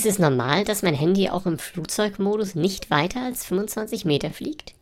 Ist es normal, dass mein Handy auch im Flugzeugmodus nicht weiter als 25 Meter fliegt?